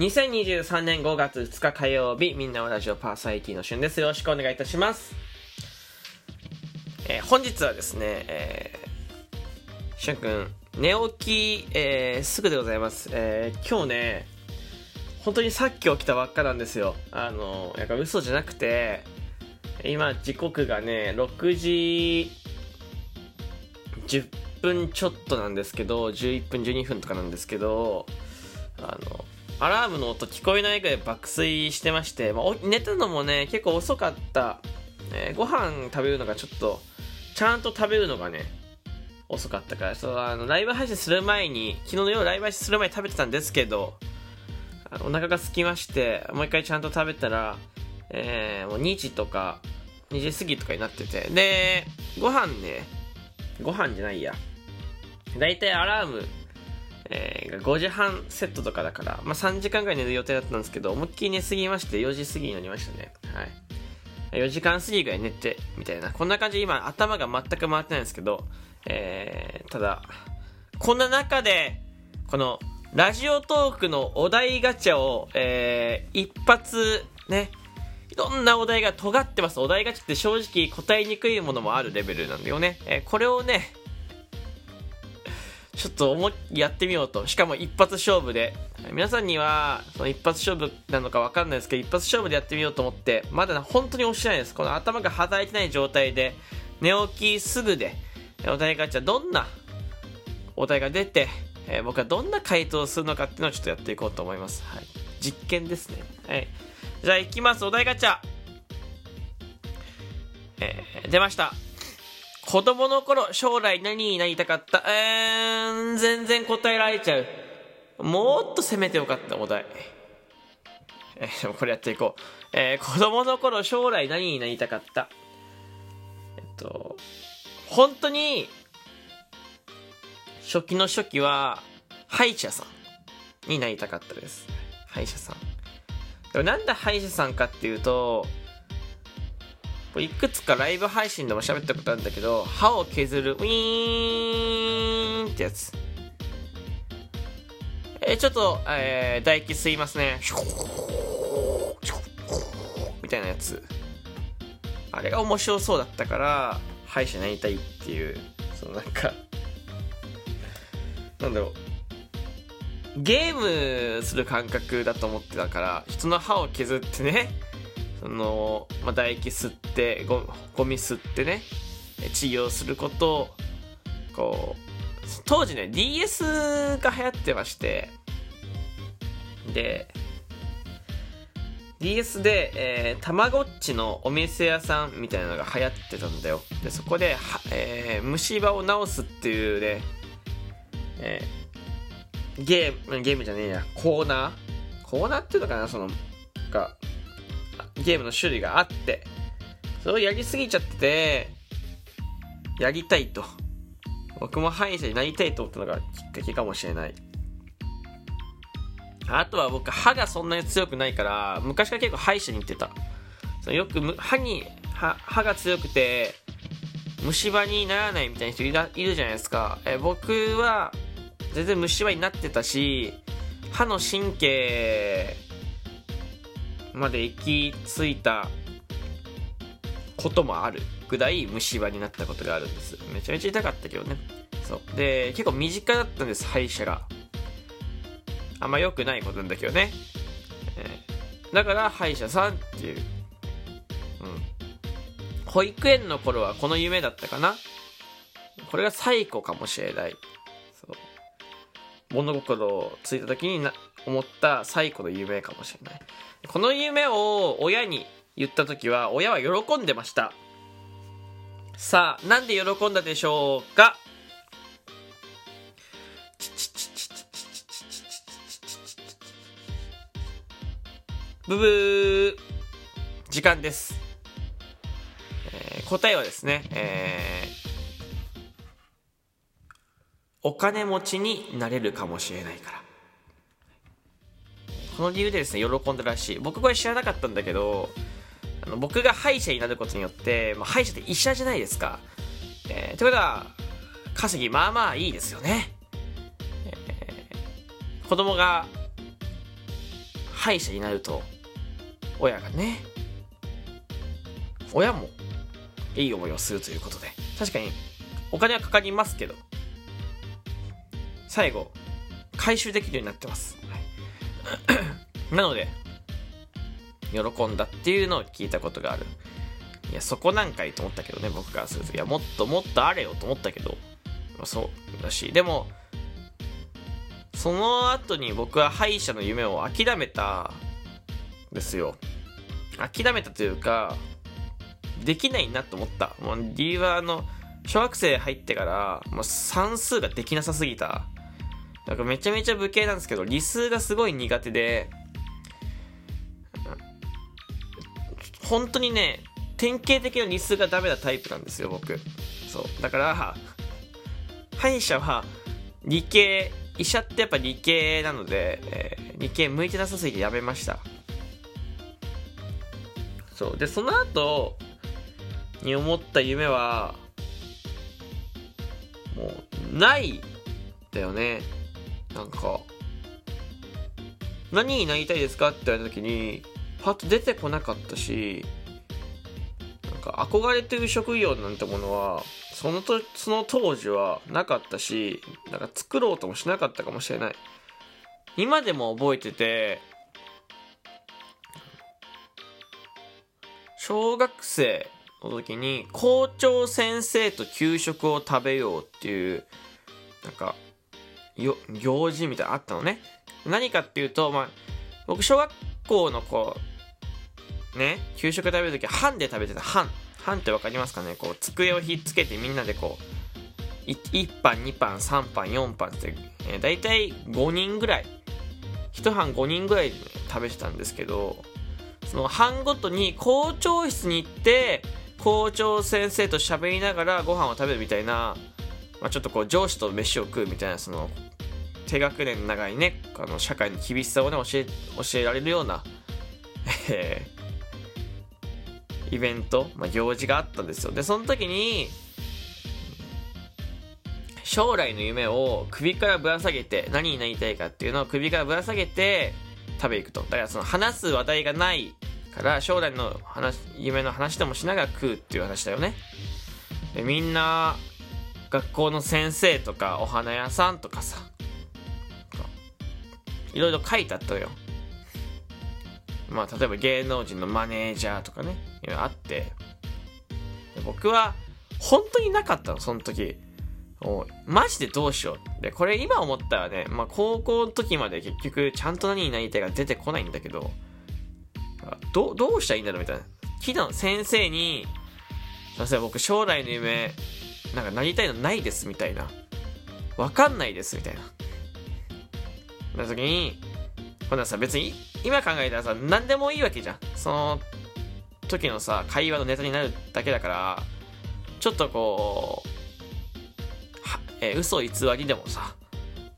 2023年5月2日火曜日、みんなのラジオパーサイティの旬です。よろしくお願いいたします。えー、本日はですね、えー、しゅんくん、寝起き、えー、すぐでございます。えー、今日ね、本当にさっき起きたばっかなんですよ。あの、やっぱ嘘じゃなくて、今時刻がね、6時10分ちょっとなんですけど、11分12分とかなんですけど、あの、アラームの音聞こえないぐらい爆睡してまして、まあ、寝たのもね、結構遅かった。えー、ご飯食べるのがちょっと、ちゃんと食べるのがね、遅かったから、そう、あの、ライブ配信する前に、昨日の夜ライブ配信する前に食べてたんですけど、お腹が空きまして、もう一回ちゃんと食べたら、えー、もう2時とか、2時過ぎとかになってて、で、ご飯ね、ご飯じゃないや。だいたいアラームえー、5時半セットとかだから、まあ、3時間ぐらい寝る予定だったんですけど、思いっきり寝すぎまして、4時過ぎになりましたね。はい。4時間過ぎぐらい寝て、みたいな。こんな感じで今、頭が全く回ってないんですけど、えー、ただ、こんな中で、この、ラジオトークのお題ガチャを、えー、一発、ね、いろんなお題が尖ってます。お題ガチャって正直答えにくいものもあるレベルなんだよね。えー、これをね、ちょっと思やってみようと。しかも一発勝負で。皆さんには、その一発勝負なのかわかんないですけど、一発勝負でやってみようと思って、まだ本当に押してないです。この頭が働いてない状態で、寝起きすぐで、お題ガチャどんなお題が出て、えー、僕はどんな回答をするのかっていうのをちょっとやっていこうと思います。はい。実験ですね。はい。じゃあ行きます。お題ガチャ。えー、出ました。子供の頃、将来何になりたかった？えー、全然答えられちゃう。もっと攻めてよかった、お題。えー、でもこれやっていこう。えー、子供の頃、将来何になりたかった？えっと、本当に、初期の初期は、歯医者さんになりたかったです。歯医者さん。でもなんで歯医者さんかっていうと、いくつかライブ配信でも喋ったことあるんだけど、歯を削る、ウィーンってやつ。えー、ちょっと、えー、唾液吸いますね。みたいなやつ。あれが面白そうだったから、歯医者になりたいっていう、そのなんか、なんだろう。ゲームする感覚だと思ってたから、人の歯を削ってね、その、まあ、唾液吸ってゴゴミ吸ってね治療することをこう当時ね DS が流行ってましてで DS で、えー、たまごっちのお店屋さんみたいなのが流行ってたんだよ。でそこで、えー、虫歯を治すっていうね、えー、ゲームゲームじゃねえやコーナー？コーナーっていうのかなそのがゲームの種類があって、それをやりすぎちゃってて、やりたいと。僕も歯医者になりたいと思ったのがきっかけかもしれない。あとは僕歯がそんなに強くないから、昔から結構歯医者に行ってた。そのよく歯に歯、歯が強くて、虫歯にならないみたいな人いるじゃないですか。え僕は全然虫歯になってたし、歯の神経まで行き着いたこともあるぐらい虫歯になったことがあるんです。めちゃめちゃ痛かったけどね。そう。で結構身近だったんです歯医者が。あんま良くないことなんだけどね、えー、だから歯医者さんっていう、うん、保育園の頃はこの夢だったかな。これが最古かもしれない。そう。物心をついた時にな思った最古の夢かもしれない。この夢を親に言った時は親は喜んでました。さあなんで喜んだでしょうか？ブブー。時間です、えー、答えはですね、えー、お金持ちになれるかもしれないから。この理由でですね、喜んだらしい。僕これ知らなかったんだけど、あの僕が歯医者になることによって、まあ、歯医者って医者じゃないですか。えー、ということは、稼ぎまあまあいいですよね。えー、子供が歯医者になると親がね親もいい思いをするということで確かにお金はかかりますけど最後回収できるようになってます、なので喜んだっていうのを聞いたことがある。いやそこなんかいいと思ったけどね僕からすると。いやもっともっとあれよと思ったけど、ま、そうだし。でもその後に僕は歯医者の夢を諦めたんですよ。諦めたというかできないなと思った。もう理由はあの小学生入ってからもう算数ができなさすぎたなんかめちゃめちゃ無形なんですけど理数がすごい苦手で本当にね典型的な理数がダメなタイプなんですよ僕。そう。だから歯医者は理系医者ってやっぱ理系なので、えー、理系向いてなさすぎてやめました。そう。でその後に思った夢はもうないだよね。なんか何になりたいですかって言われた時にパッと出てこなかったしなんか憧れてる職業なんてものはそのとその当時はなかったしなんか作ろうともしなかったかもしれない。今でも覚えてて小学生の時に校長先生と給食を食べようっていうなんかよ行事みたいなあったのね。何かっていうとまあ僕小学校の子ね給食食べる時は班で食べてた。班班って分かりますかね？こう机をひっつけてみんなでこう1班2班3班4班って、えー、大体5人ぐらい1班5人ぐらいで食べてたんですけどその班ごとに校長室に行って校長先生と喋りながらご飯を食べるみたいな、まあ、ちょっとこう上司と飯を食うみたいなその低学年の中にねあの社会の厳しさをね教え教えられるような、えー、イベント、まあ、行事があったんですよ。でその時に将来の夢を首からぶら下げて何になりたいかっていうのを首からぶら下げて食べ行くと。だからその話す話題がないから将来の話夢の話でもしながら食うっていう話だよね。でみんな学校の先生とかお花屋さんとかさいろいろ書いてあったよまあ例えば芸能人のマネージャーとかねいろいろあって僕は本当になかったのその時マジでどうしようでこれ今思ったらね、まあ、高校の時まで結局ちゃんと何になりたいか出てこないんだけどどどうしたらいいんだろうみたいな。聞いたの、先生に、先生僕将来の夢、なんかなりたいのないですみたいな。わかんないですみたいな。な時に、ほなさ、別に今考えたらさ、何でもいいわけじゃん。その時のさ、会話のネタになるだけだから、ちょっとこう、はえー、嘘偽りでもさ、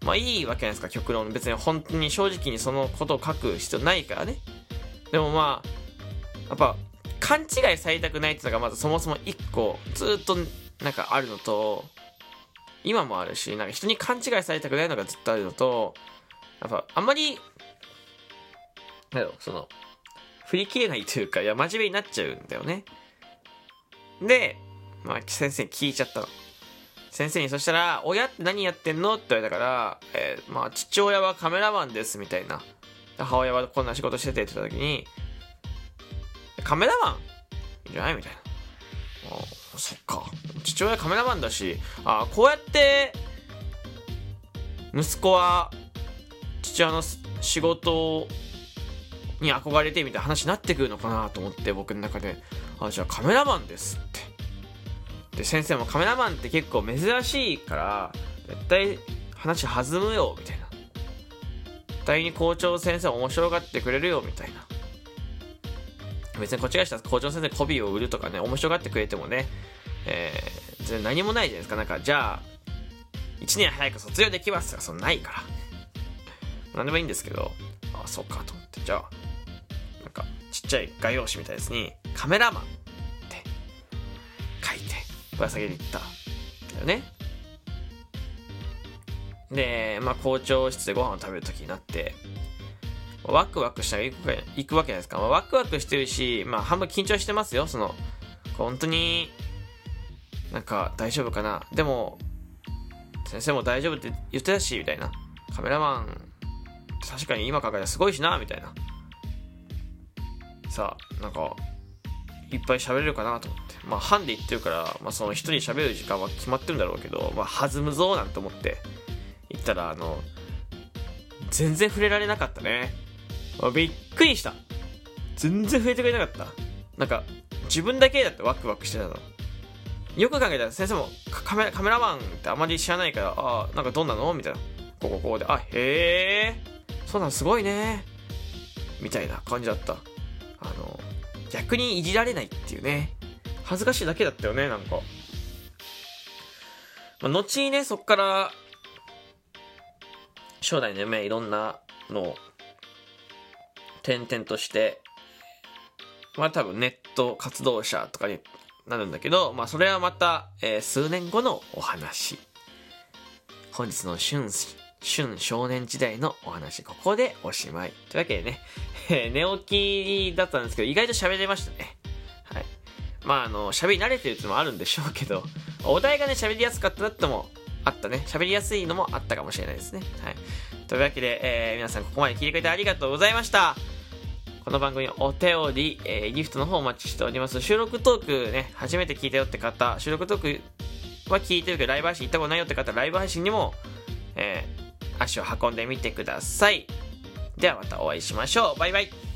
まあいいわけじゃないですか、極論。別に本当に正直にそのことを書く必要ないからね。でもまあやっぱ勘違いされたくないっていうのがまずそもそも一個ずっとなんかあるのと今もあるしなんか人に勘違いされたくないのがずっとあるのとやっぱあんまりなんだろうその振り切れないというかいや真面目になっちゃうんだよねでまあ先生に聞いちゃったの先生にそしたら「親って何やってんの?」って言われたから「えー、まあ父親はカメラマンです」みたいな母親はこんな仕事しててって言った時に、カメラマンいいんじゃない？みたいな。そっか。父親カメラマンだし、あこうやって、息子は、父親の仕事に憧れてみたいな話になってくるのかなと思って僕の中で、あ、じゃあカメラマンですって。で、先生もカメラマンって結構珍しいから、絶対話弾むよ、みたいな絶。対に校長先生面白がってくれるよみたいな別にこっちがしたら校長先生コビーを売るとかね面白がってくれてもね、えー、全然何もないじゃないですかなんかじゃあ1年早く卒業できますがそんないから何でもいいんですけどあそうかと思ってじゃあなんかちっちゃい画用紙みたいですにカメラマンって書いてぶら下げに行っただよねで、まあ、校長室でご飯を食べる時になってワクワクしたら行く行くわけじゃないですか。まあ、ワクワクしてるし、まあ、半分緊張してますよ。その、本当に、なんか大丈夫かな。でも、先生も大丈夫って言ってたし、みたいな。カメラマン、確かに今考えたらすごいしな、みたいな。さあ、なんか、いっぱい喋れるかなと思って。まあ、班で言ってるから、まあ、その一人喋る時間は決まってるんだろうけど、まあ、弾むぞ、なんて思って、言ったら、あの、全然触れられなかったね。びっくりした。全然触れてくれなかった。なんか、自分だけだってワクワクしてたの。よく考えたら先生もカメカメラマンってあまり知らないから、ああ、なんかどんなの？みたいな。こここうで、あ、へえ、そうなのすごいね。みたいな感じだった。あの、逆にいじられないっていうね。恥ずかしいだけだったよね、なんか。まあ、後にね、そっから、将来の夢いろんなのを転々として、まあ多分ネット活動者とかになるんだけど、まあそれはまた、えー、数年後のお話。本日の春、春少年時代のお話、ここでおしまい。というわけでね、え、寝起きだったんですけど、意外と喋れましたね。はい。まああの、喋り慣れてるってのもあるんでしょうけど、お題がね、喋りやすかったなってもあったね。喋りやすいのもあったかもしれないですね。はい。というわけで、えー、皆さんここまで聞いてくれてありがとうございました。この番組お手折り、えー、ギフトの方お待ちしております。収録トークね、初めて聞いたよって方、収録トークは聞いてるけど、ライブ配信行ったことないよって方、ライブ配信にも、えー、足を運んでみてください。ではまたお会いしましょう。バイバイ。